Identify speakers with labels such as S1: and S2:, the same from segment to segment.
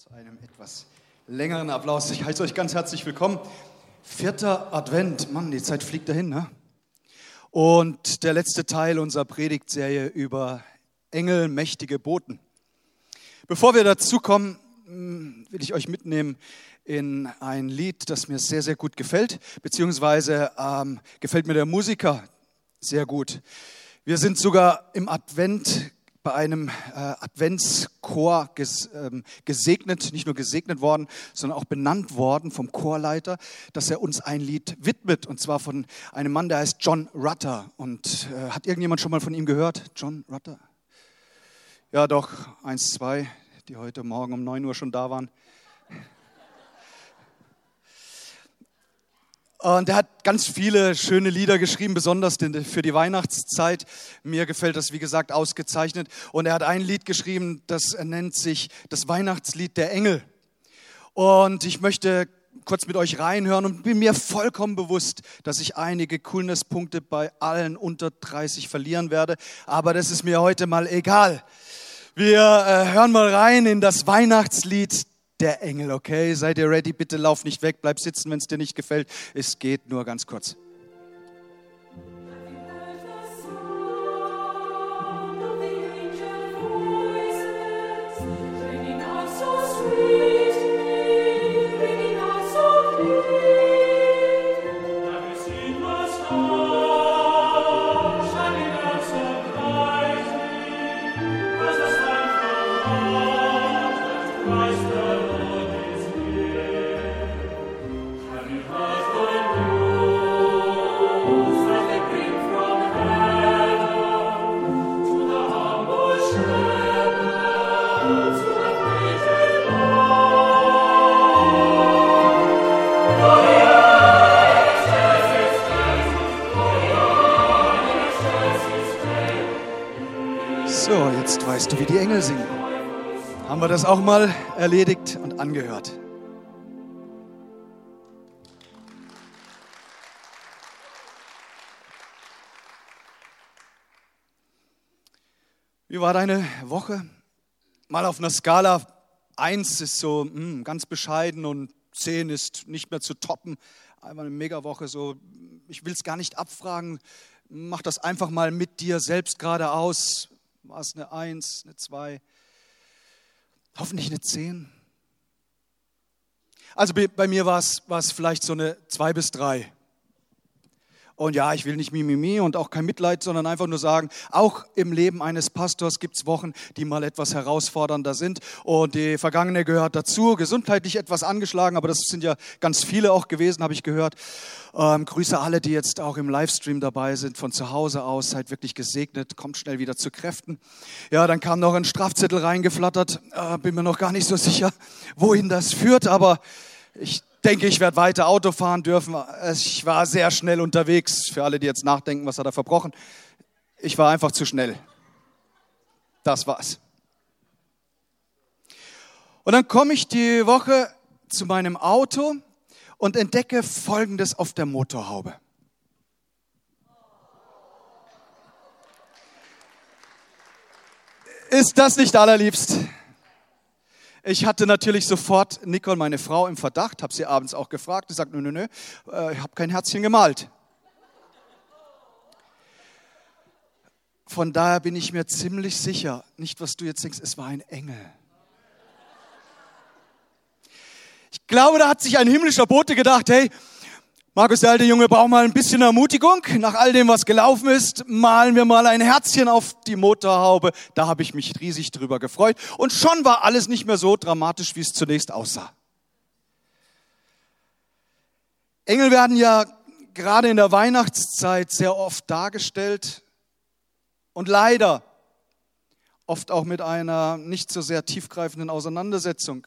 S1: zu einem etwas längeren Applaus. Ich heiße euch ganz herzlich willkommen. Vierter Advent. Mann, die Zeit fliegt dahin, ne? Und der letzte Teil unserer Predigtserie über Engel, mächtige Boten. Bevor wir dazu kommen, hm, will ich euch mitnehmen in ein Lied, das mir sehr, sehr gut gefällt, beziehungsweise ähm, gefällt mir der Musiker sehr gut. Wir sind sogar im Advent bei einem äh, Adventschor ges, ähm, gesegnet, nicht nur gesegnet worden, sondern auch benannt worden vom Chorleiter, dass er uns ein Lied widmet, und zwar von einem Mann, der heißt John Rutter. Und äh, hat irgendjemand schon mal von ihm gehört? John Rutter? Ja, doch, eins, zwei, die heute Morgen um neun Uhr schon da waren. Und er hat ganz viele schöne Lieder geschrieben, besonders für die Weihnachtszeit. Mir gefällt das, wie gesagt, ausgezeichnet. Und er hat ein Lied geschrieben, das nennt sich das Weihnachtslied der Engel. Und ich möchte kurz mit euch reinhören und bin mir vollkommen bewusst, dass ich einige Coolness-Punkte bei allen unter 30 verlieren werde. Aber das ist mir heute mal egal. Wir äh, hören mal rein in das Weihnachtslied der Engel, okay? Seid ihr ready? Bitte lauf nicht weg, bleib sitzen, wenn es dir nicht gefällt. Es geht nur ganz kurz. Das auch mal erledigt und angehört. Wie war deine Woche? Mal auf einer Skala 1 ist so mh, hm, ganz bescheiden und 10 ist nicht mehr zu toppen. Einfach eine Megawoche so. Ich will es gar nicht abfragen. Mach das einfach mal mit dir selbst gerade aus. War es eine Eins, eine Zwei? Hoffentlich eine Zehn. Also bei mir war es, vielleicht so eine Zwei bis Drei. Und ja, ich will nicht Mimimi und auch kein Mitleid, sondern einfach nur sagen, auch im Leben eines Pastors gibt es Wochen, die mal etwas herausfordernder sind. Und die vergangene gehört dazu, gesundheitlich etwas angeschlagen, aber das sind ja ganz viele auch gewesen, habe ich gehört. Ähm, Grüße alle, die jetzt auch im Livestream dabei sind, von zu Hause aus. Seid wirklich gesegnet, kommt schnell wieder zu Kräften. Ja, dann kam noch ein Strafzettel reingeflattert. Äh, bin mir noch gar nicht so sicher, wohin das führt, aber ich denke, ich werde weiter Auto fahren dürfen. Ich war sehr schnell unterwegs. Für alle, die jetzt nachdenken, was hat er verbrochen? Ich war einfach zu schnell. Das war's. Und dann komme ich die Woche zu meinem Auto und entdecke Folgendes auf der Motorhaube. Ist das nicht allerliebst? Ich hatte natürlich sofort Nicole, meine Frau, im Verdacht, habe sie abends auch gefragt. Sie sagt, nö, nö, nö, äh, ich habe kein Herzchen gemalt. Von daher bin ich mir ziemlich sicher, nicht was du jetzt denkst, es war ein Engel. Ich glaube, da hat sich ein himmlischer Bote gedacht, hey, Markus, der alte Junge braucht mal ein bisschen Ermutigung. Nach all dem, was gelaufen ist, malen wir mal ein Herzchen auf die Motorhaube. Da habe ich mich riesig drüber gefreut. Und schon war alles nicht mehr so dramatisch, wie es zunächst aussah. Engel werden ja gerade in der Weihnachtszeit sehr oft dargestellt und leider oft auch mit einer nicht so sehr tiefgreifenden Auseinandersetzung.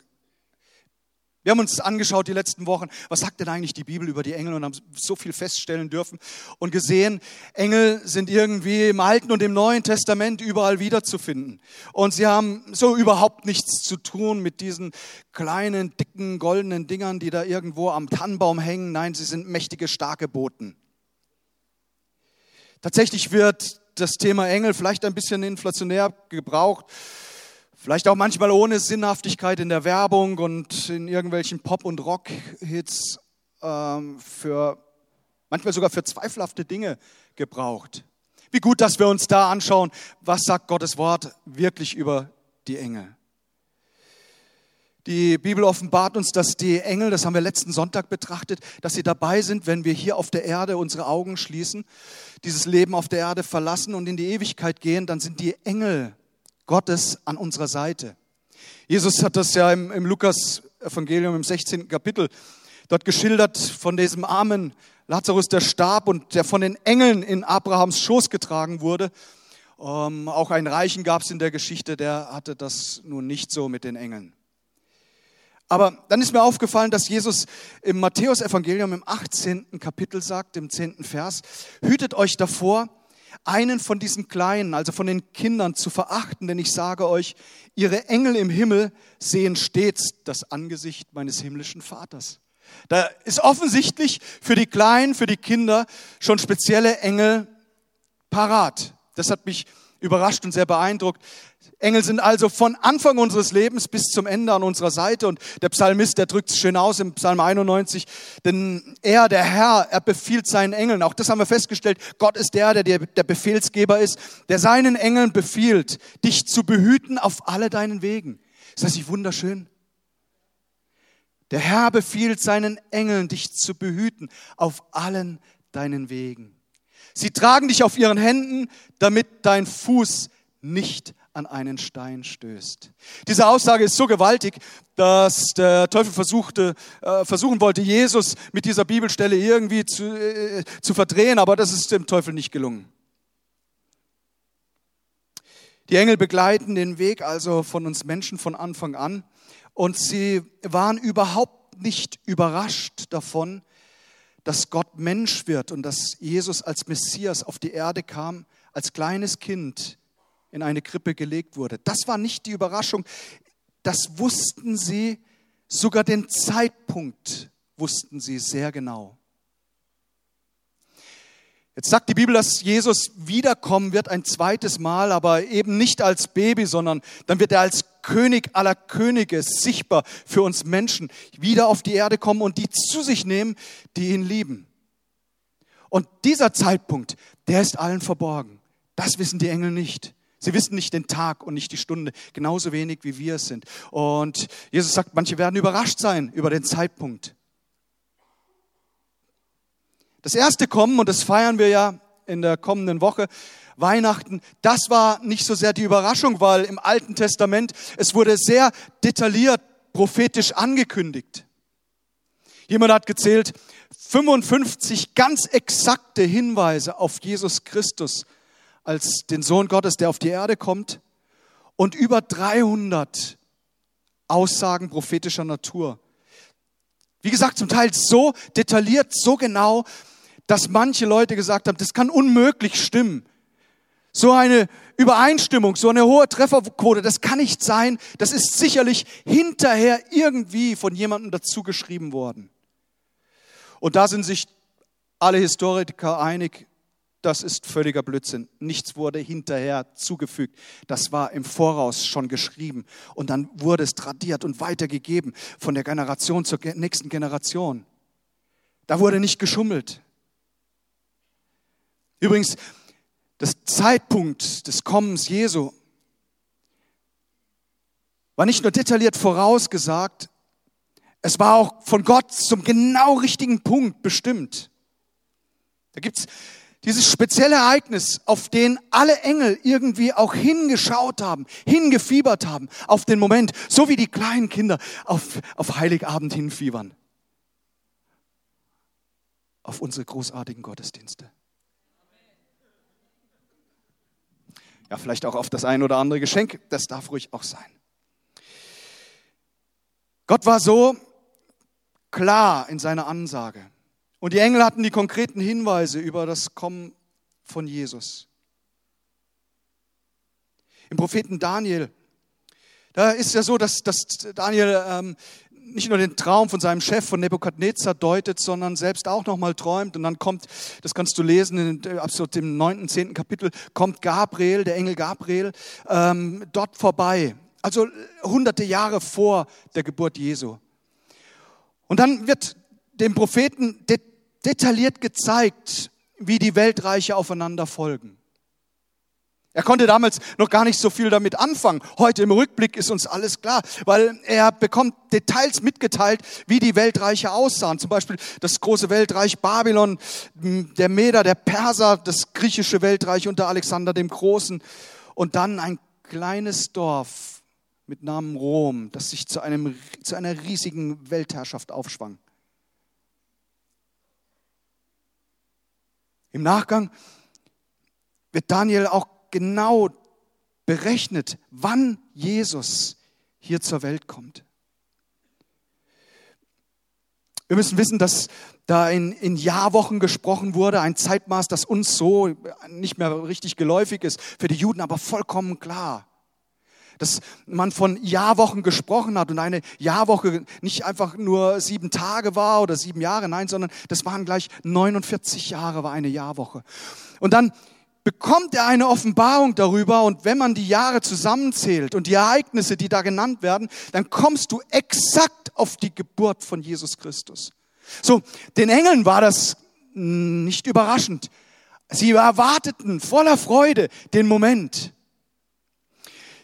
S1: Wir haben uns angeschaut die letzten Wochen, was sagt denn eigentlich die Bibel über die Engel und haben so viel feststellen dürfen und gesehen, Engel sind irgendwie im Alten und im Neuen Testament überall wiederzufinden. Und sie haben so überhaupt nichts zu tun mit diesen kleinen, dicken, goldenen Dingern, die da irgendwo am Tannenbaum hängen. Nein, sie sind mächtige, starke Boten. Tatsächlich wird das Thema Engel vielleicht ein bisschen inflationär gebraucht Vielleicht auch manchmal ohne Sinnhaftigkeit in der Werbung und in irgendwelchen Pop- und Rock-Hits ähm, für manchmal sogar für zweifelhafte Dinge gebraucht. Wie gut, dass wir uns da anschauen, was sagt Gottes Wort wirklich über die Engel. Die Bibel offenbart uns, dass die Engel, das haben wir letzten Sonntag betrachtet, dass sie dabei sind, wenn wir hier auf der Erde unsere Augen schließen, dieses Leben auf der Erde verlassen und in die Ewigkeit gehen, dann sind die Engel Gottes an unserer Seite. Jesus hat das ja im, im Lukas-Evangelium im 16. Kapitel dort geschildert von diesem armen Lazarus, der starb und der von den Engeln in Abrahams Schoß getragen wurde. Ähm, auch einen Reichen gab es in der Geschichte, der hatte das nun nicht so mit den Engeln. Aber dann ist mir aufgefallen, dass Jesus im Matthäusevangelium im 18. Kapitel sagt, im 10. Vers, hütet euch davor, einen von diesen Kleinen, also von den Kindern zu verachten, denn ich sage euch, ihre Engel im Himmel sehen stets das Angesicht meines himmlischen Vaters. Da ist offensichtlich für die Kleinen, für die Kinder schon spezielle Engel parat. Das hat mich überrascht und sehr beeindruckt. Engel sind also von Anfang unseres Lebens bis zum Ende an unserer Seite. Und der Psalmist, der drückt es schön aus im Psalm 91, denn er, der Herr, er befiehlt seinen Engeln. Auch das haben wir festgestellt. Gott ist der, der der Befehlsgeber ist, der seinen Engeln befiehlt, dich zu behüten auf alle deinen Wegen. Ist das nicht wunderschön? Der Herr befiehlt seinen Engeln, dich zu behüten auf allen deinen Wegen. Sie tragen dich auf ihren Händen, damit dein Fuß nicht an einen Stein stößt. Diese Aussage ist so gewaltig, dass der Teufel versuchte, äh, versuchen wollte, Jesus mit dieser Bibelstelle irgendwie zu, äh, zu verdrehen, aber das ist dem Teufel nicht gelungen. Die Engel begleiten den Weg also von uns Menschen von Anfang an und sie waren überhaupt nicht überrascht davon, dass Gott Mensch wird und dass Jesus als Messias auf die Erde kam, als kleines Kind in eine Krippe gelegt wurde. Das war nicht die Überraschung. Das wussten sie, sogar den Zeitpunkt wussten sie sehr genau. Jetzt sagt die Bibel, dass Jesus wiederkommen wird ein zweites Mal, aber eben nicht als Baby, sondern dann wird er als König aller Könige sichtbar für uns Menschen wieder auf die Erde kommen und die zu sich nehmen, die ihn lieben. Und dieser Zeitpunkt, der ist allen verborgen. Das wissen die Engel nicht. Sie wissen nicht den Tag und nicht die Stunde, genauso wenig wie wir es sind. Und Jesus sagt, manche werden überrascht sein über den Zeitpunkt. Das erste Kommen, und das feiern wir ja in der kommenden Woche, Weihnachten, das war nicht so sehr die Überraschung, weil im Alten Testament es wurde sehr detailliert prophetisch angekündigt. Jemand hat gezählt, 55 ganz exakte Hinweise auf Jesus Christus als den Sohn Gottes, der auf die Erde kommt und über 300 Aussagen prophetischer Natur. Wie gesagt, zum Teil so detailliert, so genau, dass manche Leute gesagt haben, das kann unmöglich stimmen. So eine Übereinstimmung, so eine hohe Trefferquote, das kann nicht sein. Das ist sicherlich hinterher irgendwie von jemandem dazu geschrieben worden. Und da sind sich alle Historiker einig, das ist völliger Blödsinn. Nichts wurde hinterher zugefügt. Das war im Voraus schon geschrieben. Und dann wurde es tradiert und weitergegeben von der Generation zur nächsten Generation. Da wurde nicht geschummelt. Übrigens, das Zeitpunkt des Kommens Jesu war nicht nur detailliert vorausgesagt, es war auch von Gott zum genau richtigen Punkt bestimmt. Da gibt's dieses spezielle Ereignis, auf den alle Engel irgendwie auch hingeschaut haben, hingefiebert haben, auf den Moment, so wie die kleinen Kinder auf, auf Heiligabend hinfiebern. Auf unsere großartigen Gottesdienste. Ja, vielleicht auch auf das ein oder andere Geschenk. Das darf ruhig auch sein. Gott war so klar in seiner Ansage. Und die Engel hatten die konkreten Hinweise über das Kommen von Jesus. Im Propheten Daniel, da ist ja so, dass, dass Daniel ähm, nicht nur den Traum von seinem Chef, von Nebukadnezar deutet, sondern selbst auch nochmal träumt. Und dann kommt, das kannst du lesen, in, ab so dem neunten, zehnten Kapitel, kommt Gabriel, der Engel Gabriel, ähm, dort vorbei Also hunderte Jahre vor der Geburt Jesu. Und dann wird dem Propheten detailliert gezeigt, wie die Weltreiche aufeinander folgen. Er konnte damals noch gar nicht so viel damit anfangen. Heute im Rückblick ist uns alles klar, weil er bekommt Details mitgeteilt, wie die Weltreiche aussahen. Zum Beispiel das große Weltreich Babylon, der Meder, der Perser, das griechische Weltreich unter Alexander dem Großen und dann ein kleines Dorf mit Namen Rom, das sich zu, einem, zu einer riesigen Weltherrschaft aufschwang. Im Nachgang wird Daniel auch genau berechnet, wann Jesus hier zur Welt kommt. Wir müssen wissen, dass da in, in Jahrwochen gesprochen wurde, ein Zeitmaß, das uns so nicht mehr richtig geläufig ist, für die Juden aber vollkommen klar. Dass man von Jahrwochen gesprochen hat und eine Jahrwoche nicht einfach nur sieben Tage war oder sieben Jahre, nein, sondern das waren gleich 49 Jahre war eine Jahrwoche. Und dann bekommt er eine Offenbarung darüber und wenn man die Jahre zusammenzählt und die Ereignisse, die da genannt werden, dann kommst du exakt auf die Geburt von Jesus Christus. So, den Engeln war das nicht überraschend. Sie erwarteten voller Freude den Moment.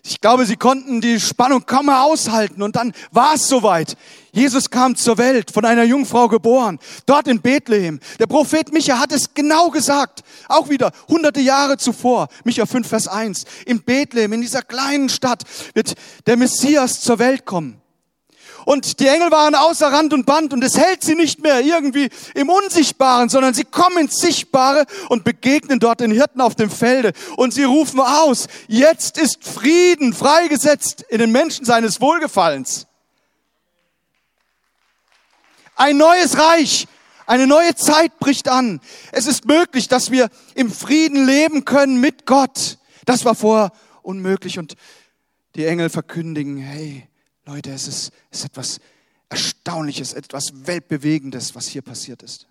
S1: Ich glaube, sie konnten die Spannung kaum mehr aushalten und dann war es soweit. Jesus kam zur Welt, von einer Jungfrau geboren, dort in Bethlehem. Der Prophet Micha hat es genau gesagt, auch wieder hunderte Jahre zuvor, Micha 5, Vers 1. In Bethlehem, in dieser kleinen Stadt, wird der Messias zur Welt kommen. Und die Engel waren außer Rand und Band und es hält sie nicht mehr irgendwie im Unsichtbaren, sondern sie kommen ins Sichtbare und begegnen dort den Hirten auf dem Felde und sie rufen aus, jetzt ist Frieden freigesetzt in den Menschen seines Wohlgefallens. Ein neues Reich, eine neue Zeit bricht an. Es ist möglich, dass wir im Frieden leben können mit Gott. Das war vorher unmöglich und die Engel verkündigen, hey, Leute, es ist, es ist etwas Erstaunliches, etwas Weltbewegendes, was hier passiert ist.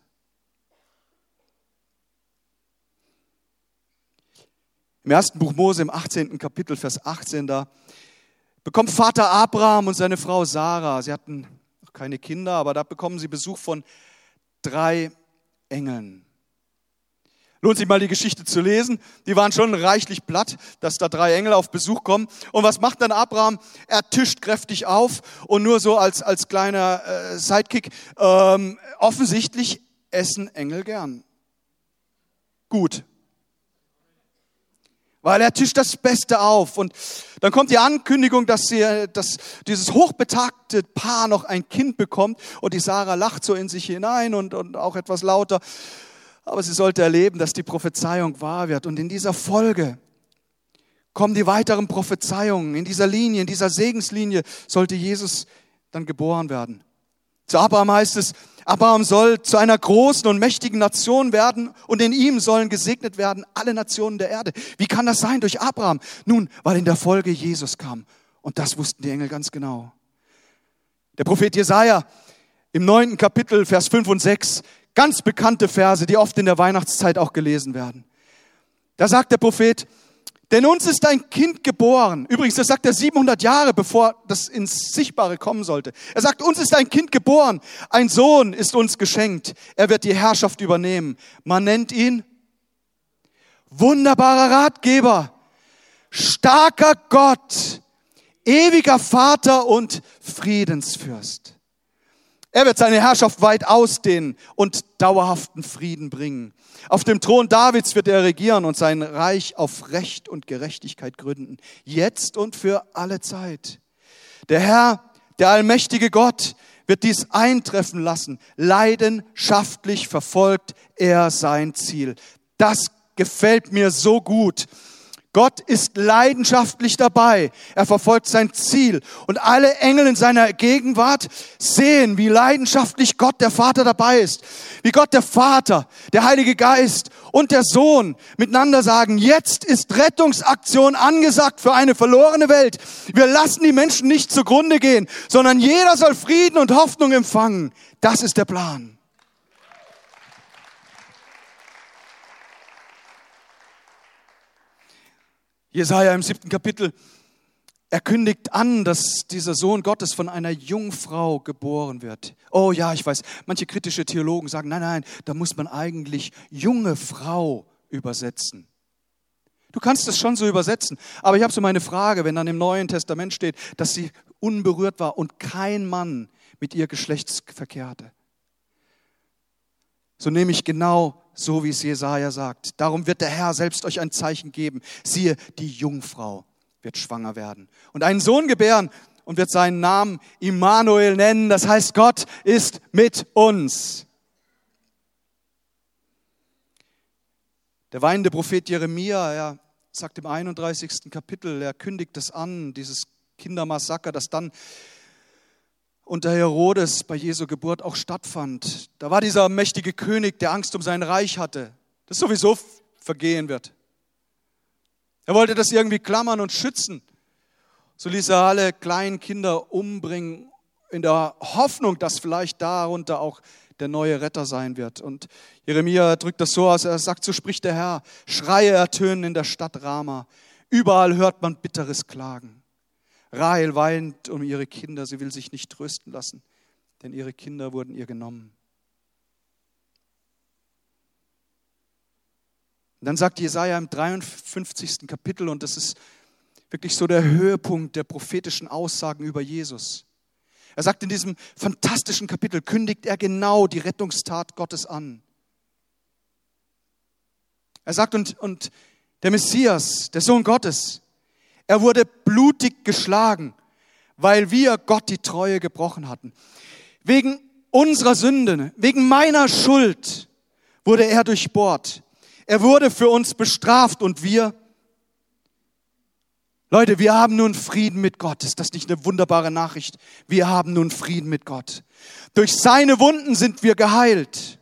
S1: Im ersten Buch Mose, im 18. Kapitel, Vers 18, da bekommt Vater Abraham und seine Frau Sarah, sie hatten noch keine Kinder, aber da bekommen sie Besuch von drei Engeln. Lohnt sich mal die Geschichte zu lesen. Die waren schon reichlich platt, dass da drei Engel auf Besuch kommen. Und was macht dann Abraham? Er tischt kräftig auf und nur so als, als kleiner äh, Sidekick. Ähm, offensichtlich essen Engel gern. Gut. Weil er tischt das Beste auf. Und dann kommt die Ankündigung, dass, sie, dass dieses hochbetagte Paar noch ein Kind bekommt. Und die Sarah lacht so in sich hinein und, und auch etwas lauter. Aber sie sollte erleben, dass die Prophezeiung wahr wird. Und in dieser Folge kommen die weiteren Prophezeiungen. In dieser Linie, in dieser Segenslinie sollte Jesus dann geboren werden. Zu Abraham heißt es, Abraham soll zu einer großen und mächtigen Nation werden und in ihm sollen gesegnet werden alle Nationen der Erde. Wie kann das sein durch Abraham? Nun, weil in der Folge Jesus kam. Und das wussten die Engel ganz genau. Der Prophet Jesaja im neunten Kapitel, Vers 5 und 6 Ganz bekannte Verse, die oft in der Weihnachtszeit auch gelesen werden. Da sagt der Prophet, denn uns ist ein Kind geboren. Übrigens, das sagt er 700 Jahre, bevor das ins Sichtbare kommen sollte. Er sagt, uns ist ein Kind geboren. Ein Sohn ist uns geschenkt. Er wird die Herrschaft übernehmen. Man nennt ihn wunderbarer Ratgeber, starker Gott, ewiger Vater und Friedensfürst. Er wird seine Herrschaft weit ausdehnen und dauerhaften Frieden bringen. Auf dem Thron Davids wird er regieren und sein Reich auf Recht und Gerechtigkeit gründen, jetzt und für alle Zeit. Der Herr, der allmächtige Gott, wird dies eintreffen lassen. Leidenschaftlich verfolgt er sein Ziel. Das gefällt mir so gut. Gott ist leidenschaftlich dabei. Er verfolgt sein Ziel. Und alle Engel in seiner Gegenwart sehen, wie leidenschaftlich Gott der Vater dabei ist. Wie Gott der Vater, der Heilige Geist und der Sohn miteinander sagen, jetzt ist Rettungsaktion angesagt für eine verlorene Welt. Wir lassen die Menschen nicht zugrunde gehen, sondern jeder soll Frieden und Hoffnung empfangen. Das ist der Plan. Jesaja im siebten Kapitel Er kündigt an, dass dieser Sohn Gottes von einer Jungfrau geboren wird. Oh ja, ich weiß, manche kritische Theologen sagen, nein, nein, da muss man eigentlich junge Frau übersetzen. Du kannst es schon so übersetzen, aber ich habe so meine Frage, wenn dann im Neuen Testament steht, dass sie unberührt war und kein Mann mit ihr Geschlechtsverkehr hatte. So nehme ich genau so, wie es Jesaja sagt. Darum wird der Herr selbst euch ein Zeichen geben. Siehe, die Jungfrau wird schwanger werden und einen Sohn gebären und wird seinen Namen Immanuel nennen. Das heißt, Gott ist mit uns. Der weinende Prophet Jeremia, er sagt im 31. Kapitel, er kündigt es an, dieses Kindermassaker, das dann unter Herodes bei Jesu Geburt auch stattfand. Da war dieser mächtige König, der Angst um sein Reich hatte, das sowieso vergehen wird. Er wollte das irgendwie klammern und schützen. So ließ er alle kleinen Kinder umbringen, in der Hoffnung, dass vielleicht darunter auch der neue Retter sein wird. Und Jeremia drückt das so aus, er sagt, so spricht der Herr, Schreie ertönen in der Stadt Rama, überall hört man bitteres Klagen. Rahel weint um ihre Kinder, sie will sich nicht trösten lassen, denn ihre Kinder wurden ihr genommen. Und dann sagt Jesaja im 53. Kapitel, und das ist wirklich so der Höhepunkt der prophetischen Aussagen über Jesus. Er sagt in diesem fantastischen Kapitel, kündigt er genau die Rettungstat Gottes an. Er sagt, und, und der Messias, der Sohn Gottes, er wurde blutig geschlagen, weil wir Gott die Treue gebrochen hatten. Wegen unserer Sünden, wegen meiner Schuld wurde er durchbohrt. Er wurde für uns bestraft und wir, Leute, wir haben nun Frieden mit Gott. Ist das nicht eine wunderbare Nachricht? Wir haben nun Frieden mit Gott. Durch seine Wunden sind wir geheilt.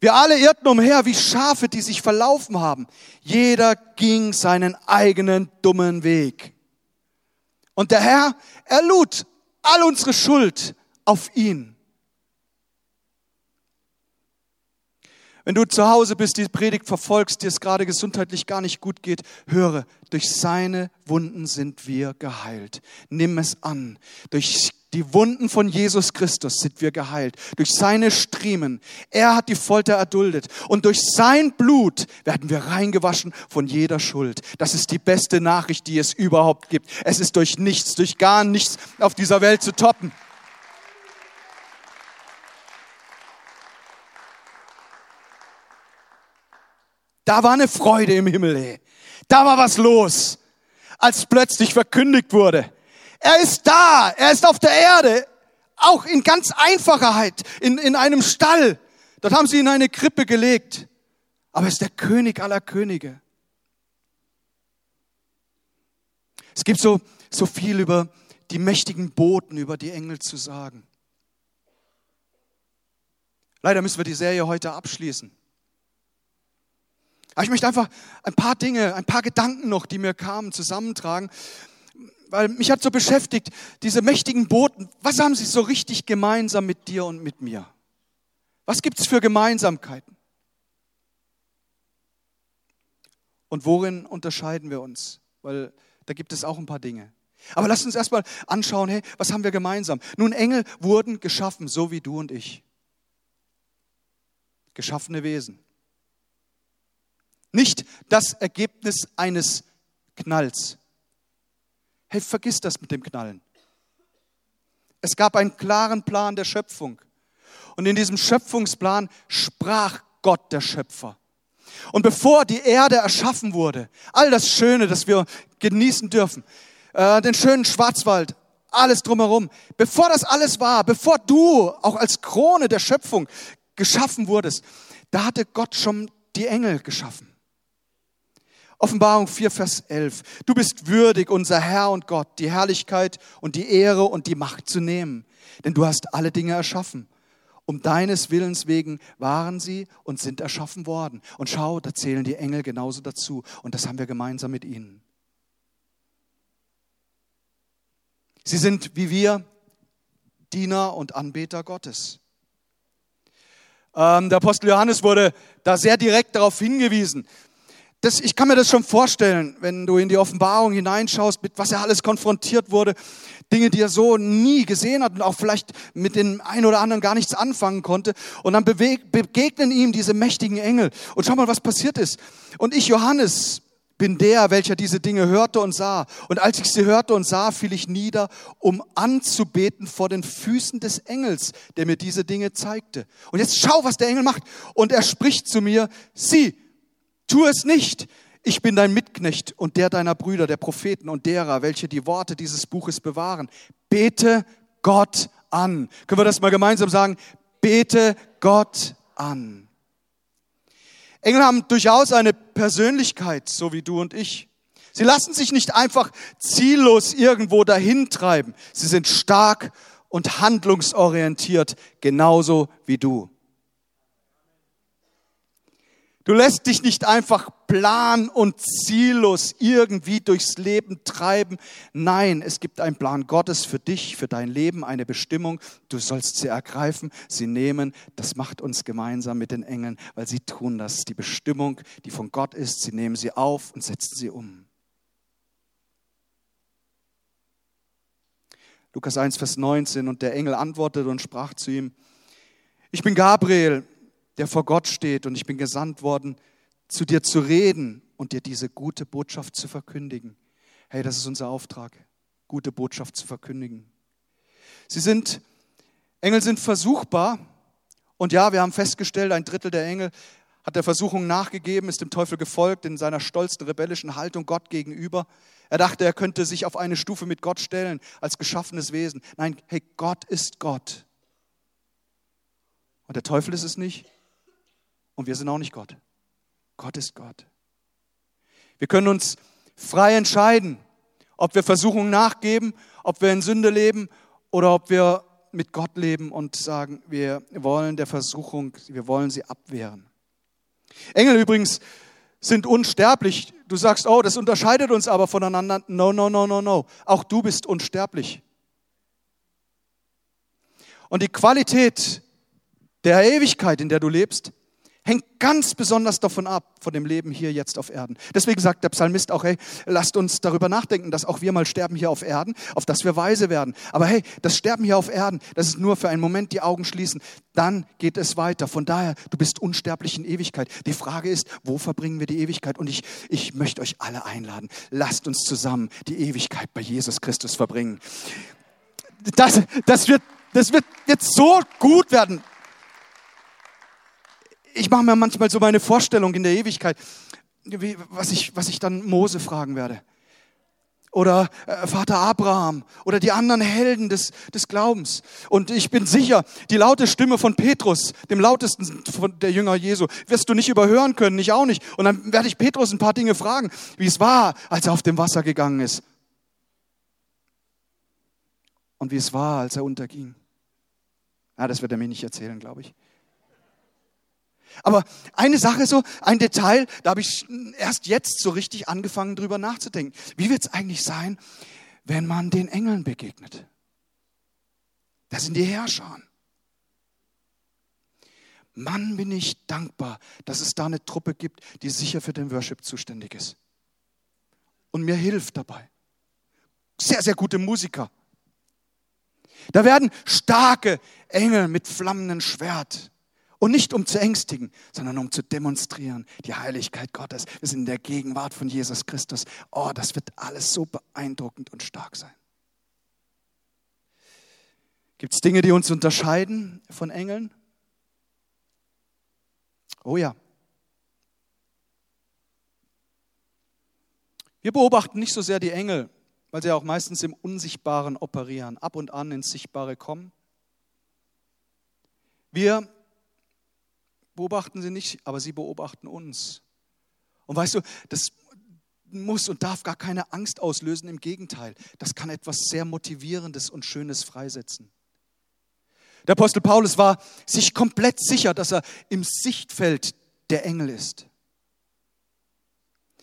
S1: Wir alle irrten umher wie Schafe, die sich verlaufen haben. Jeder ging seinen eigenen dummen Weg. Und der Herr, er lud all unsere Schuld auf ihn. Wenn du zu Hause bist, die Predigt verfolgst, dir es gerade gesundheitlich gar nicht gut geht, höre, durch seine Wunden sind wir geheilt. Nimm es an. Durch die Wunden von Jesus Christus sind wir geheilt. Durch seine Striemen. Er hat die Folter erduldet. Und durch sein Blut werden wir reingewaschen von jeder Schuld. Das ist die beste Nachricht, die es überhaupt gibt. Es ist durch nichts, durch gar nichts auf dieser Welt zu toppen. Da war eine Freude im Himmel. Ey. Da war was los, als plötzlich verkündigt wurde. Er ist da, er ist auf der Erde, auch in ganz Einfachheit, in, in einem Stall. Dort haben sie ihn in eine Krippe gelegt. Aber er ist der König aller Könige. Es gibt so, so viel über die mächtigen Boten, über die Engel zu sagen. Leider müssen wir die Serie heute abschließen. Aber ich möchte einfach ein paar Dinge, ein paar Gedanken noch, die mir kamen, zusammentragen, weil mich hat so beschäftigt, diese mächtigen Boten, was haben sie so richtig gemeinsam mit dir und mit mir? Was gibt es für Gemeinsamkeiten? Und worin unterscheiden wir uns? Weil da gibt es auch ein paar Dinge. Aber lasst uns erstmal anschauen, hey, was haben wir gemeinsam? Nun, Engel wurden geschaffen, so wie du und ich. Geschaffene Wesen. Nicht das Ergebnis eines Knalls. Hey, vergiss das mit dem Knallen. Es gab einen klaren Plan der Schöpfung. Und in diesem Schöpfungsplan sprach Gott, der Schöpfer. Und bevor die Erde erschaffen wurde, all das Schöne, das wir genießen dürfen, äh, den schönen Schwarzwald, alles drumherum, bevor das alles war, bevor du auch als Krone der Schöpfung geschaffen wurdest, da hatte Gott schon die Engel geschaffen. Offenbarung 4, Vers 11. Du bist würdig, unser Herr und Gott, die Herrlichkeit und die Ehre und die Macht zu nehmen. Denn du hast alle Dinge erschaffen. Um deines Willens wegen waren sie und sind erschaffen worden. Und schau, da zählen die Engel genauso dazu. Und das haben wir gemeinsam mit ihnen. Sie sind wie wir Diener und Anbeter Gottes. Ähm, der Apostel Johannes wurde da sehr direkt darauf hingewiesen. Das, ich kann mir das schon vorstellen, wenn du in die Offenbarung hineinschaust, mit was er alles konfrontiert wurde. Dinge, die er so nie gesehen hat und auch vielleicht mit den einen oder anderen gar nichts anfangen konnte. Und dann begegnen ihm diese mächtigen Engel. Und schau mal, was passiert ist. Und ich, Johannes, bin der, welcher diese Dinge hörte und sah. Und als ich sie hörte und sah, fiel ich nieder, um anzubeten vor den Füßen des Engels, der mir diese Dinge zeigte. Und jetzt schau, was der Engel macht. Und er spricht zu mir, sieh, Tu es nicht. Ich bin dein Mitknecht und der deiner Brüder, der Propheten und derer, welche die Worte dieses Buches bewahren. Bete Gott an. Können wir das mal gemeinsam sagen? Bete Gott an. Engel haben durchaus eine Persönlichkeit, so wie du und ich. Sie lassen sich nicht einfach ziellos irgendwo dahin treiben. Sie sind stark und handlungsorientiert, genauso wie du. Du lässt dich nicht einfach plan- und ziellos irgendwie durchs Leben treiben. Nein, es gibt einen Plan Gottes für dich, für dein Leben, eine Bestimmung. Du sollst sie ergreifen, sie nehmen. Das macht uns gemeinsam mit den Engeln, weil sie tun das. Die Bestimmung, die von Gott ist, sie nehmen sie auf und setzen sie um. Lukas 1, Vers 19. Und der Engel antwortete und sprach zu ihm, ich bin Gabriel der vor Gott steht und ich bin gesandt worden, zu dir zu reden und dir diese gute Botschaft zu verkündigen. Hey, das ist unser Auftrag, gute Botschaft zu verkündigen. Sie sind, Engel sind versuchbar und ja, wir haben festgestellt, ein Drittel der Engel hat der Versuchung nachgegeben, ist dem Teufel gefolgt in seiner stolzen, rebellischen Haltung Gott gegenüber. Er dachte, er könnte sich auf eine Stufe mit Gott stellen als geschaffenes Wesen. Nein, hey, Gott ist Gott. Und der Teufel ist es nicht. Und wir sind auch nicht Gott. Gott ist Gott. Wir können uns frei entscheiden, ob wir Versuchungen nachgeben, ob wir in Sünde leben oder ob wir mit Gott leben und sagen, wir wollen der Versuchung, wir wollen sie abwehren. Engel übrigens sind unsterblich. Du sagst, oh, das unterscheidet uns aber voneinander. No, no, no, no, no. Auch du bist unsterblich. Und die Qualität der Ewigkeit, in der du lebst, hängt ganz besonders davon ab, von dem Leben hier jetzt auf Erden. Deswegen sagt der Psalmist auch, hey, lasst uns darüber nachdenken, dass auch wir mal sterben hier auf Erden, auf dass wir weise werden. Aber hey, das Sterben hier auf Erden, das ist nur für einen Moment die Augen schließen. Dann geht es weiter. Von daher, du bist unsterblich in Ewigkeit. Die Frage ist, wo verbringen wir die Ewigkeit? Und ich, ich möchte euch alle einladen. Lasst uns zusammen die Ewigkeit bei Jesus Christus verbringen. Das, das wird, das wird jetzt so gut werden ich mache mir manchmal so meine Vorstellung in der Ewigkeit, wie, was, ich, was ich dann Mose fragen werde. Oder äh, Vater Abraham oder die anderen Helden des, des Glaubens. Und ich bin sicher, die laute Stimme von Petrus, dem lautesten von der Jünger Jesu, wirst du nicht überhören können, ich auch nicht. Und dann werde ich Petrus ein paar Dinge fragen, wie es war, als er auf dem Wasser gegangen ist. Und wie es war, als er unterging. Ja, das wird er mir nicht erzählen, glaube ich. Aber eine Sache so, ein Detail, da habe ich erst jetzt so richtig angefangen drüber nachzudenken. Wie wird es eigentlich sein, wenn man den Engeln begegnet? Das sind die Herrscher. Mann, bin ich dankbar, dass es da eine Truppe gibt, die sicher für den Worship zuständig ist. Und mir hilft dabei. Sehr, sehr gute Musiker. Da werden starke Engel mit flammendem Schwert und nicht um zu ängstigen, sondern um zu demonstrieren, die Heiligkeit Gottes. Wir sind in der Gegenwart von Jesus Christus. Oh, das wird alles so beeindruckend und stark sein. Gibt es Dinge, die uns unterscheiden von Engeln? Oh ja. Wir beobachten nicht so sehr die Engel, weil sie auch meistens im Unsichtbaren operieren, ab und an ins Sichtbare kommen. Wir beobachten sie nicht, aber sie beobachten uns. Und weißt du, das muss und darf gar keine Angst auslösen, im Gegenteil, das kann etwas sehr Motivierendes und Schönes freisetzen. Der Apostel Paulus war sich komplett sicher, dass er im Sichtfeld der Engel ist.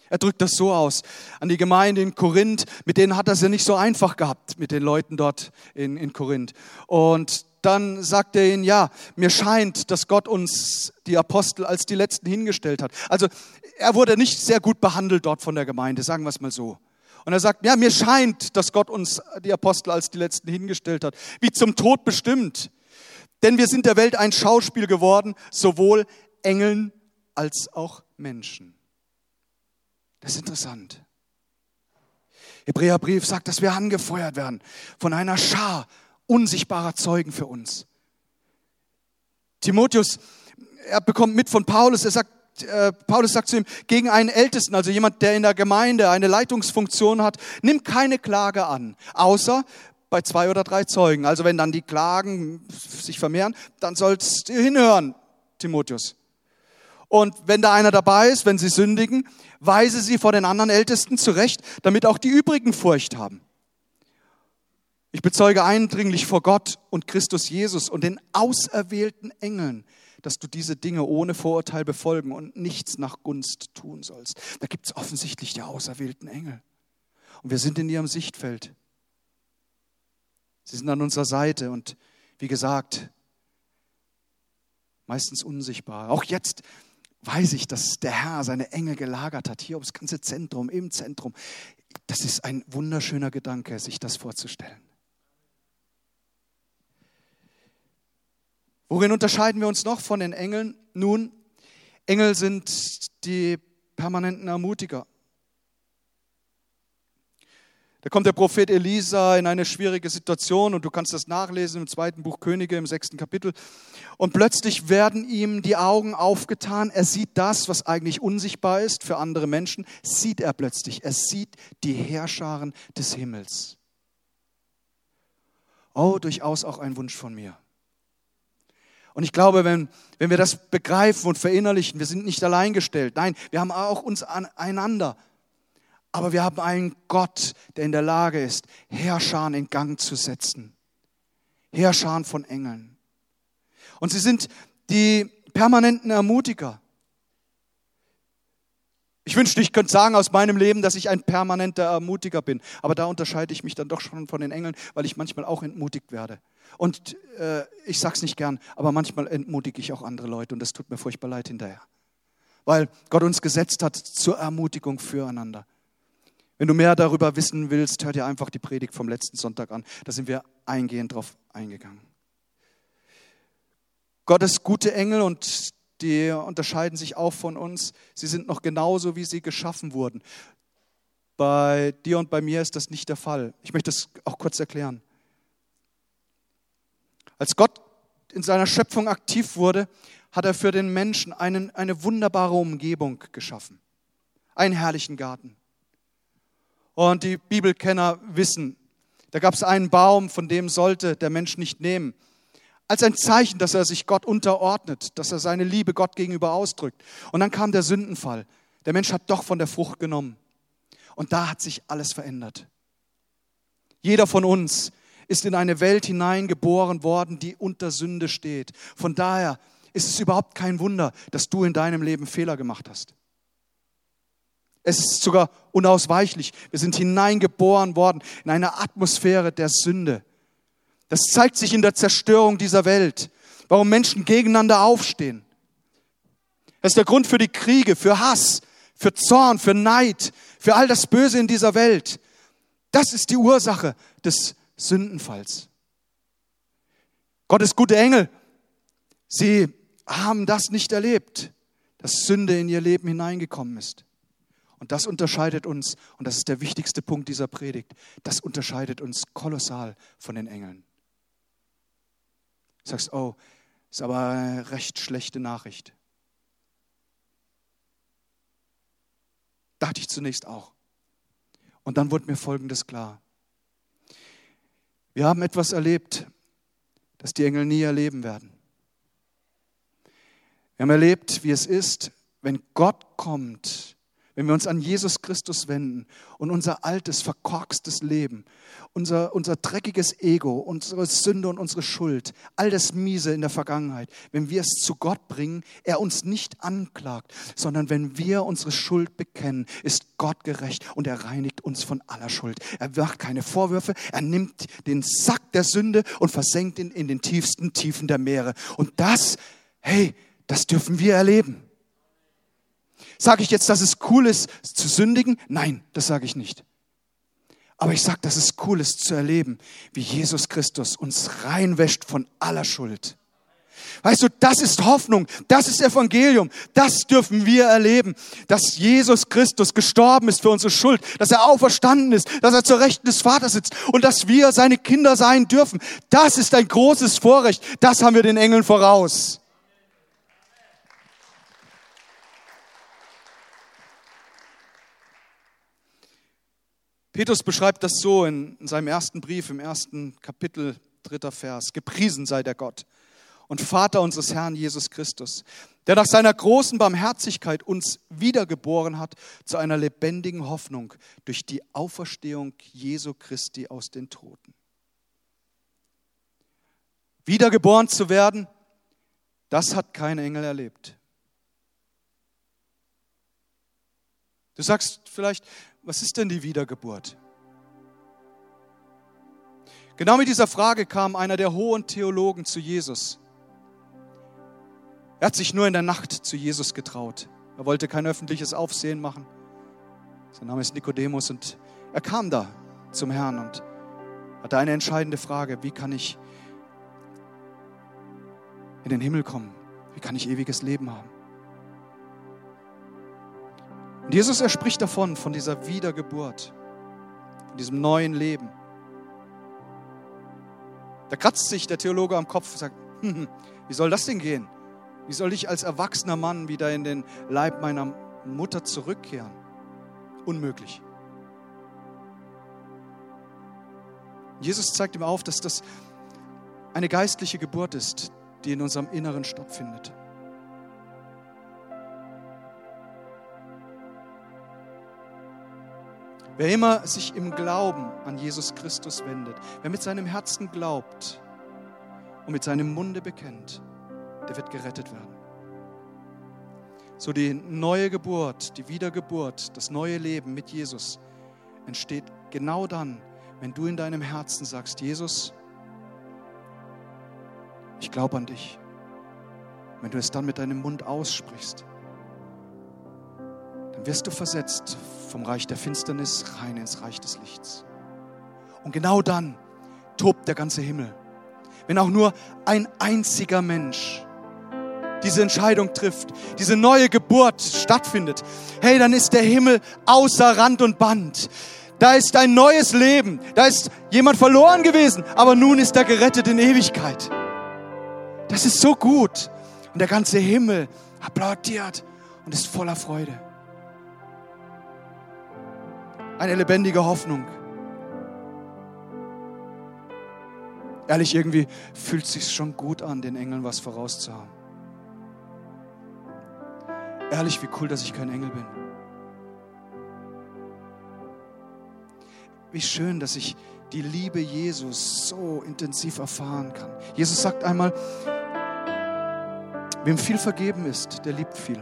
S1: Er drückt das so aus. An die Gemeinde in Korinth, mit denen hat er es ja nicht so einfach gehabt, mit den Leuten dort in, in Korinth. Und dann sagt er ihnen, ja, mir scheint, dass Gott uns die Apostel als die Letzten hingestellt hat. Also er wurde nicht sehr gut behandelt dort von der Gemeinde, sagen wir es mal so. Und er sagt, ja, mir scheint, dass Gott uns die Apostel als die Letzten hingestellt hat, wie zum Tod bestimmt. Denn wir sind der Welt ein Schauspiel geworden, sowohl Engeln als auch Menschen. Das ist interessant. Hebräerbrief sagt, dass wir angefeuert werden von einer Schar unsichtbarer Zeugen für uns. Timotheus, er bekommt mit von Paulus, er sagt, äh, Paulus sagt zu ihm, gegen einen Ältesten, also jemand, der in der Gemeinde eine Leitungsfunktion hat, nimm keine Klage an, außer bei zwei oder drei Zeugen. Also wenn dann die Klagen sich vermehren, dann sollst du hinhören, Timotheus. Und wenn da einer dabei ist, wenn sie sündigen, weise sie vor den anderen Ältesten zurecht, damit auch die übrigen Furcht haben. Ich bezeuge eindringlich vor Gott und Christus Jesus und den auserwählten Engeln, dass du diese Dinge ohne Vorurteil befolgen und nichts nach Gunst tun sollst. Da gibt es offensichtlich die auserwählten Engel. Und wir sind in ihrem Sichtfeld. Sie sind an unserer Seite und wie gesagt, meistens unsichtbar. Auch jetzt weiß ich, dass der Herr seine Engel gelagert hat, hier ums ganze Zentrum, im Zentrum. Das ist ein wunderschöner Gedanke, sich das vorzustellen. Worin unterscheiden wir uns noch von den Engeln? Nun, Engel sind die permanenten Ermutiger. Da kommt der Prophet Elisa in eine schwierige Situation und du kannst das nachlesen im zweiten Buch Könige im sechsten Kapitel. Und plötzlich werden ihm die Augen aufgetan. Er sieht das, was eigentlich unsichtbar ist für andere Menschen, sieht er plötzlich. Er sieht die Herrscharen des Himmels. Oh, durchaus auch ein Wunsch von mir. Und ich glaube, wenn, wenn wir das begreifen und verinnerlichen, wir sind nicht allein gestellt. Nein, wir haben auch uns aneinander. Aber wir haben einen Gott, der in der Lage ist, Herrscharen in Gang zu setzen. Herrscharen von Engeln. Und sie sind die permanenten Ermutiger. Ich wünschte, ich könnte sagen aus meinem Leben, dass ich ein permanenter Ermutiger bin. Aber da unterscheide ich mich dann doch schon von den Engeln, weil ich manchmal auch entmutigt werde. Und äh, ich sage es nicht gern, aber manchmal entmutige ich auch andere Leute und das tut mir furchtbar leid hinterher. Weil Gott uns gesetzt hat zur Ermutigung füreinander. Wenn du mehr darüber wissen willst, hör dir einfach die Predigt vom letzten Sonntag an. Da sind wir eingehend drauf eingegangen. Gottes gute Engel und die unterscheiden sich auch von uns. Sie sind noch genauso, wie sie geschaffen wurden. Bei dir und bei mir ist das nicht der Fall. Ich möchte das auch kurz erklären. Als Gott in seiner Schöpfung aktiv wurde, hat er für den Menschen einen, eine wunderbare Umgebung geschaffen. Einen herrlichen Garten. Und die Bibelkenner wissen, da gab es einen Baum, von dem sollte der Mensch nicht nehmen. Als ein Zeichen, dass er sich Gott unterordnet, dass er seine Liebe Gott gegenüber ausdrückt. Und dann kam der Sündenfall. Der Mensch hat doch von der Frucht genommen. Und da hat sich alles verändert. Jeder von uns ist in eine Welt hineingeboren worden, die unter Sünde steht. Von daher ist es überhaupt kein Wunder, dass du in deinem Leben Fehler gemacht hast. Es ist sogar unausweichlich. Wir sind hineingeboren worden in eine Atmosphäre der Sünde. Das zeigt sich in der Zerstörung dieser Welt, warum Menschen gegeneinander aufstehen. Das ist der Grund für die Kriege, für Hass, für Zorn, für Neid, für all das Böse in dieser Welt. Das ist die Ursache des Sündenfalls. Gottes gute Engel, sie haben das nicht erlebt, dass Sünde in ihr Leben hineingekommen ist. Und das unterscheidet uns, und das ist der wichtigste Punkt dieser Predigt, das unterscheidet uns kolossal von den Engeln. Du sagst, oh, ist aber eine recht schlechte Nachricht. Dachte ich zunächst auch. Und dann wurde mir Folgendes klar. Wir haben etwas erlebt, das die Engel nie erleben werden. Wir haben erlebt, wie es ist, wenn Gott kommt, wenn wir uns an Jesus Christus wenden und unser altes, verkorkstes Leben, unser, unser dreckiges Ego, unsere Sünde und unsere Schuld, all das Miese in der Vergangenheit, wenn wir es zu Gott bringen, er uns nicht anklagt, sondern wenn wir unsere Schuld bekennen, ist Gott gerecht und er reinigt uns von aller Schuld. Er macht keine Vorwürfe, er nimmt den Sack der Sünde und versenkt ihn in den tiefsten Tiefen der Meere. Und das, hey, das dürfen wir erleben. Sage ich jetzt, dass es cool ist zu sündigen? Nein, das sage ich nicht. Aber ich sage, dass es cool ist zu erleben, wie Jesus Christus uns reinwäscht von aller Schuld. Weißt du, das ist Hoffnung, das ist Evangelium, das dürfen wir erleben, dass Jesus Christus gestorben ist für unsere Schuld, dass er auferstanden ist, dass er zur Rechten des Vaters sitzt und dass wir seine Kinder sein dürfen. Das ist ein großes Vorrecht, das haben wir den Engeln voraus. Petrus beschreibt das so in, seinem ersten Brief, im ersten Kapitel, dritter Vers. Gepriesen sei der Gott und Vater unseres Herrn Jesus Christus, der nach seiner großen Barmherzigkeit uns wiedergeboren hat zu einer lebendigen Hoffnung durch die Auferstehung Jesu Christi aus den Toten. Wiedergeboren zu werden, das hat kein Engel erlebt. Du sagst vielleicht, was ist denn die Wiedergeburt? Genau mit dieser Frage kam einer der hohen Theologen zu Jesus. Er hat sich nur in der Nacht zu Jesus getraut. Er wollte kein öffentliches Aufsehen machen. Sein Name ist Nikodemus und er kam da zum Herrn und hatte eine entscheidende Frage. Wie kann ich in den Himmel kommen? Wie kann ich ewiges Leben haben? Und Jesus, er spricht davon, von dieser Wiedergeburt, von diesem neuen Leben. Da kratzt sich der Theologe am Kopf und sagt, hm, hm, wie soll das denn gehen? Wie soll ich als erwachsener Mann wieder in den Leib meiner Mutter zurückkehren? Unmöglich. Jesus zeigt ihm auf, dass das eine geistliche Geburt ist, die in unserem Inneren stattfindet. Wer immer sich im Glauben an Jesus Christus wendet, wer mit seinem Herzen glaubt und mit seinem Munde bekennt, der wird gerettet werden. So die neue Geburt, die Wiedergeburt, das neue Leben mit Jesus entsteht genau dann, wenn du in deinem Herzen sagst, Jesus, ich glaube an dich. Wenn du es dann mit deinem Mund aussprichst, dann wirst du versetzt vom Reich der Finsternis rein ins Reich des Lichts. Und genau dann tobt der ganze Himmel. Wenn auch nur ein einziger Mensch diese Entscheidung trifft, diese neue Geburt stattfindet, hey, dann ist der Himmel außer Rand und Band. Da ist ein neues Leben. Da ist jemand verloren gewesen, aber nun ist er gerettet in Ewigkeit. Das ist so gut. Und der ganze Himmel applaudiert und ist voller Freude eine lebendige Hoffnung. Ehrlich, irgendwie fühlt es sich schon gut an, den Engeln was vorauszuhaben. Ehrlich, wie cool, dass ich kein Engel bin. Wie schön, dass ich die Liebe Jesus so intensiv erfahren kann. Jesus sagt einmal, wem viel vergeben ist, der liebt viel.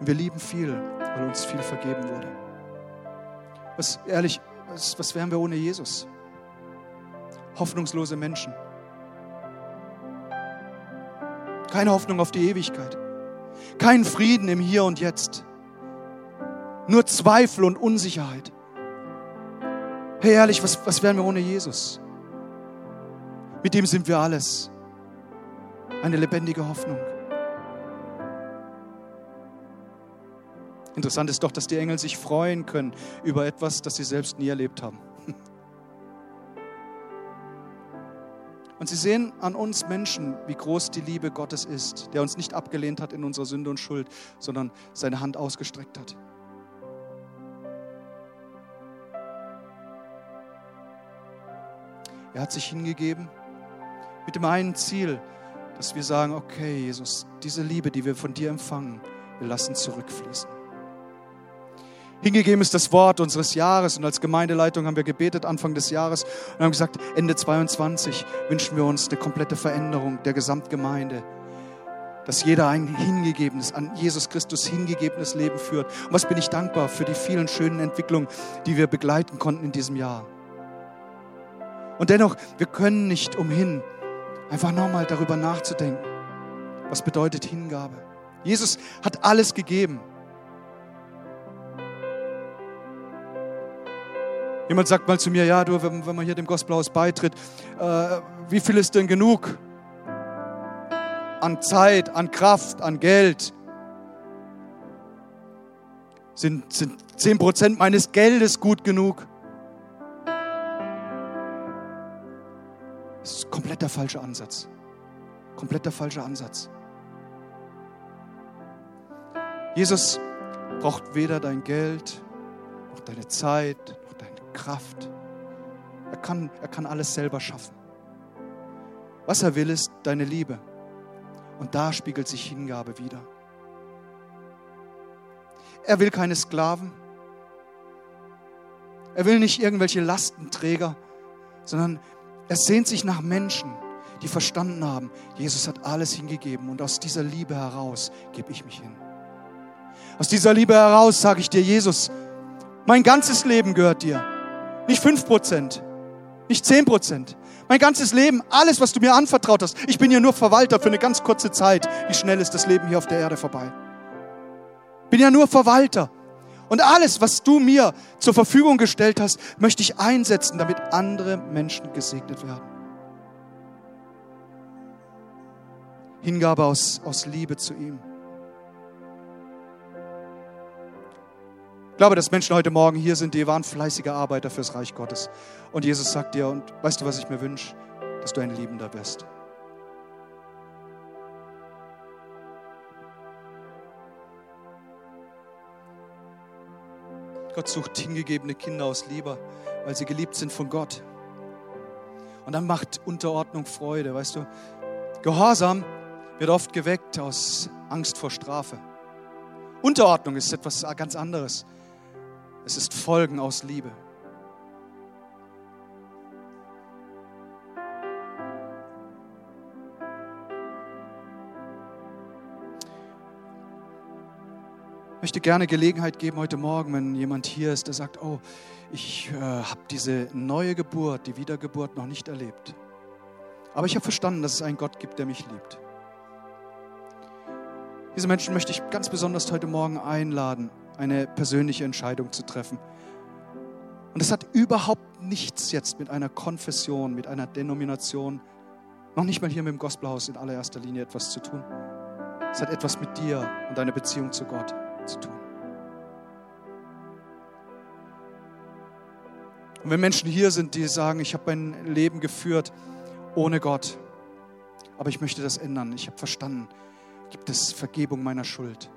S1: Und wir lieben viel, weil uns viel vergeben wurde. Was, ehrlich, was, was wären wir ohne Jesus? Hoffnungslose Menschen. Keine Hoffnung auf die Ewigkeit. Kein Frieden im Hier und Jetzt. Nur Zweifel und Unsicherheit. Hey, ehrlich, was, was wären wir ohne Jesus? Mit dem sind wir alles. Eine lebendige Hoffnung. Interessant ist doch, dass die Engel sich freuen können über etwas, das sie selbst nie erlebt haben. Und sie sehen an uns Menschen, wie groß die Liebe Gottes ist, der uns nicht abgelehnt hat in unserer Sünde und Schuld, sondern seine Hand ausgestreckt hat. Er hat sich hingegeben mit dem einen Ziel, dass wir sagen, okay, Jesus, diese Liebe, die wir von dir empfangen, wir lassen zurückfließen. Hingegeben ist das Wort unseres Jahres und als Gemeindeleitung haben wir gebetet Anfang des Jahres und haben gesagt, Ende 22 wünschen wir uns eine komplette Veränderung der Gesamtgemeinde, dass jeder ein hingegebenes, an Jesus Christus hingegebenes Leben führt. Und was bin ich dankbar für die vielen schönen Entwicklungen, die wir begleiten konnten in diesem Jahr. Und dennoch, wir können nicht umhin, einfach nochmal darüber nachzudenken, was bedeutet Hingabe. Jesus hat alles gegeben. Jemand sagt mal zu mir, ja, du, wenn, wenn man hier dem Gospelhaus beitritt, äh, wie viel ist denn genug? An Zeit, an Kraft, an Geld. Sind, sind 10% meines Geldes gut genug? Das ist komplett der falsche Ansatz. Komplett der falsche Ansatz. Jesus braucht weder dein Geld, noch deine Zeit, Kraft. Er kann, er kann alles selber schaffen. Was er will, ist deine Liebe. Und da spiegelt sich Hingabe wieder. Er will keine Sklaven. Er will nicht irgendwelche Lastenträger, sondern er sehnt sich nach Menschen, die verstanden haben, Jesus hat alles hingegeben und aus dieser Liebe heraus gebe ich mich hin. Aus dieser Liebe heraus sage ich dir, Jesus, mein ganzes Leben gehört dir. Nicht 5%, nicht 10%. Mein ganzes Leben, alles, was du mir anvertraut hast. Ich bin ja nur Verwalter für eine ganz kurze Zeit. Wie schnell ist das Leben hier auf der Erde vorbei? Bin ja nur Verwalter. Und alles, was du mir zur Verfügung gestellt hast, möchte ich einsetzen, damit andere Menschen gesegnet werden. Hingabe aus, aus Liebe zu ihm. Glaube, dass Menschen heute Morgen hier sind, die waren fleißige Arbeiter fürs Reich Gottes. Und Jesus sagt dir, und weißt du, was ich mir wünsche? Dass du ein Liebender wirst. Gott sucht hingegebene Kinder aus Liebe, weil sie geliebt sind von Gott. Und dann macht Unterordnung Freude, weißt du. Gehorsam wird oft geweckt aus Angst vor Strafe. Unterordnung ist etwas ganz anderes. Es ist Folgen aus Liebe. Ich möchte gerne Gelegenheit geben heute Morgen, wenn jemand hier ist, der sagt, oh, ich äh, habe diese neue Geburt, die Wiedergeburt noch nicht erlebt. Aber ich habe verstanden, dass es einen Gott gibt, der mich liebt. Diese Menschen möchte ich ganz besonders heute Morgen einladen, eine persönliche Entscheidung zu treffen. Und es hat überhaupt nichts jetzt mit einer Konfession, mit einer Denomination, noch nicht mal hier mit dem Gospelhaus in allererster Linie etwas zu tun. Es hat etwas mit dir und deiner Beziehung zu Gott zu tun. Und wenn Menschen hier sind, die sagen, ich habe mein Leben geführt ohne Gott, aber ich möchte das ändern, ich habe verstanden, gibt es Vergebung meiner Schuld.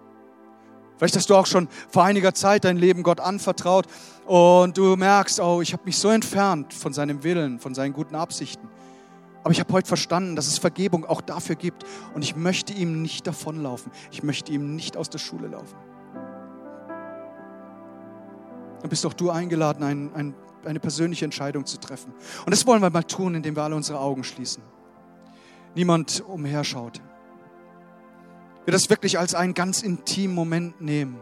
S1: Vielleicht hast du auch schon vor einiger Zeit dein Leben Gott anvertraut und du merkst, oh, ich habe mich so entfernt von seinem Willen, von seinen guten Absichten. Aber ich habe heute verstanden, dass es Vergebung auch dafür gibt und ich möchte ihm nicht davonlaufen. Ich möchte ihm nicht aus der Schule laufen. Dann bist auch du eingeladen, ein, ein, eine persönliche Entscheidung zu treffen. Und das wollen wir mal tun, indem wir alle unsere Augen schließen. Niemand umherschaut wir das wirklich als einen ganz intimen Moment nehmen.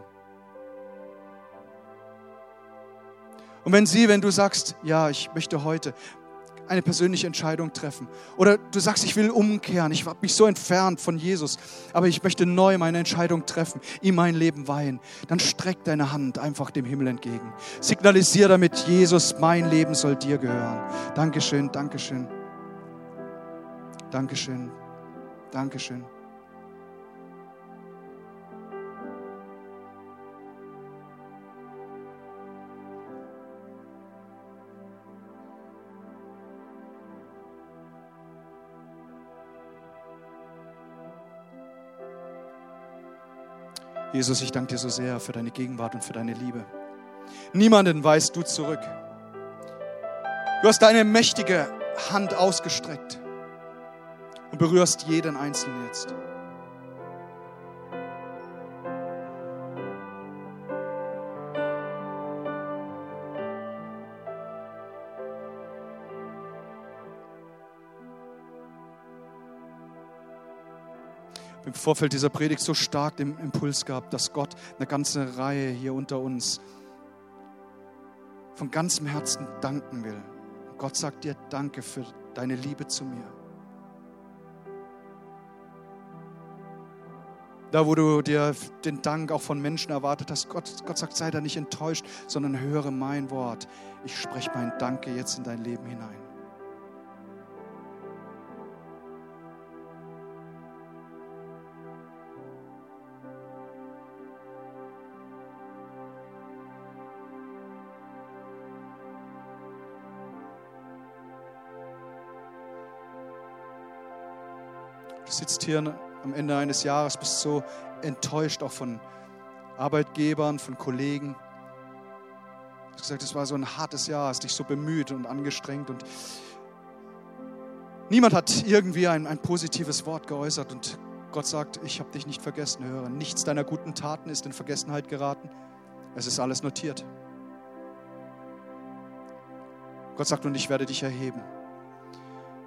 S1: Und wenn sie, wenn du sagst, ja, ich möchte heute eine persönliche Entscheidung treffen, oder du sagst, ich will umkehren, ich habe mich so entfernt von Jesus, aber ich möchte neu meine Entscheidung treffen, ihm mein Leben weihen, dann streck deine Hand einfach dem Himmel entgegen. Signalisier damit, Jesus, mein Leben soll dir gehören. Dankeschön, Dankeschön. Dankeschön, Dankeschön. Jesus, ich danke dir so sehr für deine Gegenwart und für deine Liebe. Niemanden weist du zurück. Du hast deine mächtige Hand ausgestreckt. und berührst jeden Einzelnen jetzt. Im Vorfeld dieser Predigt so stark den Impuls gehabt, dass Gott eine ganze Reihe hier unter uns von ganzem Herzen danken will. Gott sagt dir Danke für deine Liebe zu mir. Da, wo du dir den Dank auch von Menschen erwartet hast, Gott, Gott sagt, sei da nicht enttäuscht, sondern höre mein Wort. Ich spreche mein Danke jetzt in dein Leben hinein. Du sitzt hier am Ende eines Jahres, bist so enttäuscht auch von Arbeitgebern, von Kollegen. Du hast gesagt, es war so ein hartes Jahr, hast dich so bemüht und angestrengt und niemand hat irgendwie ein, ein positives Wort geäußert und Gott sagt, ich habe dich nicht vergessen, höre. Nichts deiner guten Taten ist in Vergessenheit geraten. Es ist alles notiert. Gott sagt, und ich werde dich erheben.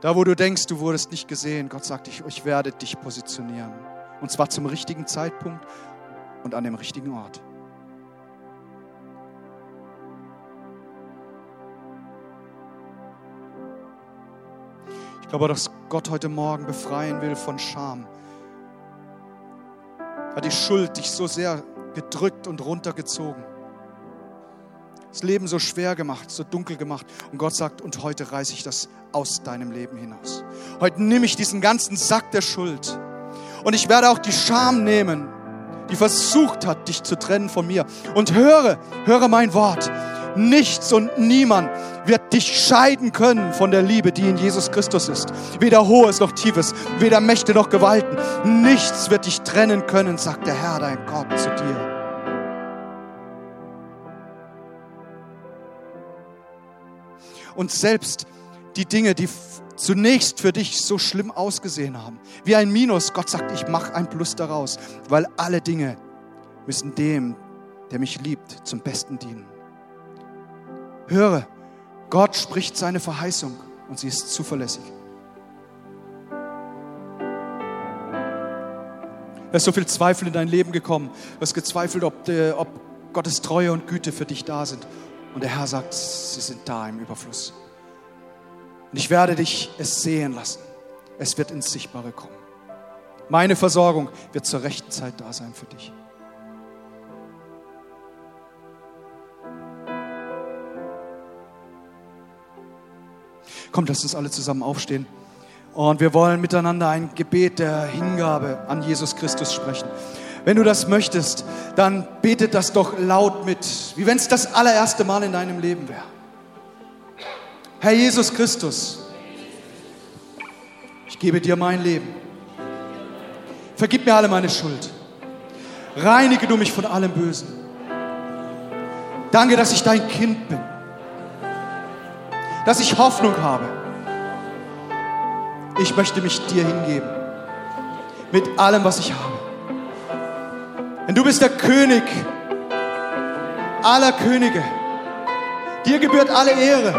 S1: Da, wo du denkst, du wurdest nicht gesehen, Gott sagt, ich, ich werde dich positionieren. Und zwar zum richtigen Zeitpunkt und an dem richtigen Ort. Ich glaube, dass Gott heute Morgen befreien will von Scham. Hat die Schuld dich so sehr gedrückt und runtergezogen das Leben so schwer gemacht, so dunkel gemacht. Und Gott sagt, und heute reiße ich das aus deinem Leben hinaus. Heute nehme ich diesen ganzen Sack der Schuld. Und ich werde auch die Scham nehmen, die versucht hat, dich zu trennen von mir. Und höre, höre mein Wort. Nichts und niemand wird dich scheiden können von der Liebe, die in Jesus Christus ist. Weder Hohes noch Tiefes, weder Mächte noch Gewalten. Nichts wird dich trennen können, sagt der Herr, dein Gott, zu dir. Und selbst die Dinge, die zunächst für dich so schlimm ausgesehen haben, wie ein Minus, Gott sagt, ich mache ein Plus daraus, weil alle Dinge müssen dem, der mich liebt, zum Besten dienen. Höre, Gott spricht seine Verheißung und sie ist zuverlässig. Da ist so viel Zweifel in dein Leben gekommen. Du hast gezweifelt, ob, ob Gottes Treue und Güte für dich da sind. Und der Herr sagt, sie sind da im Überfluss. Und ich werde dich es sehen lassen. Es wird ins Sichtbare kommen. Meine Versorgung wird zur rechten Zeit da sein für dich. Kommt, lasst uns alle zusammen aufstehen. Und wir wollen miteinander ein Gebet der Hingabe an Jesus Christus sprechen. Wenn du das möchtest, dann betet das doch laut mit, wie wenn es das allererste Mal in deinem Leben wäre. Herr Jesus Christus, ich gebe dir mein Leben. Vergib mir alle meine Schuld. Reinige du mich von allem Bösen. Danke, dass ich dein Kind bin. Dass ich Hoffnung habe. Ich möchte mich dir hingeben. Mit allem, was ich habe. Denn du bist der König aller Könige. Dir gebührt alle Ehre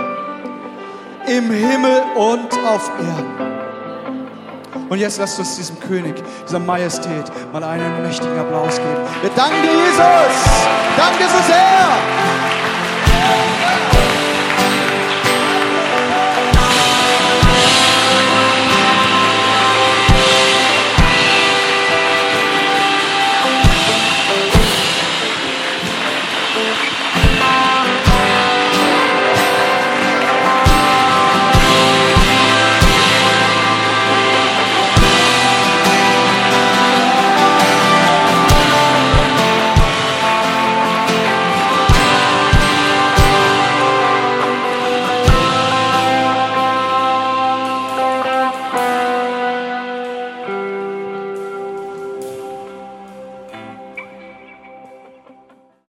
S1: im Himmel und auf Erden. Und jetzt lasst uns diesem König, dieser Majestät mal einen mächtigen Applaus geben. Wir danken dir, Jesus. Danke so sehr.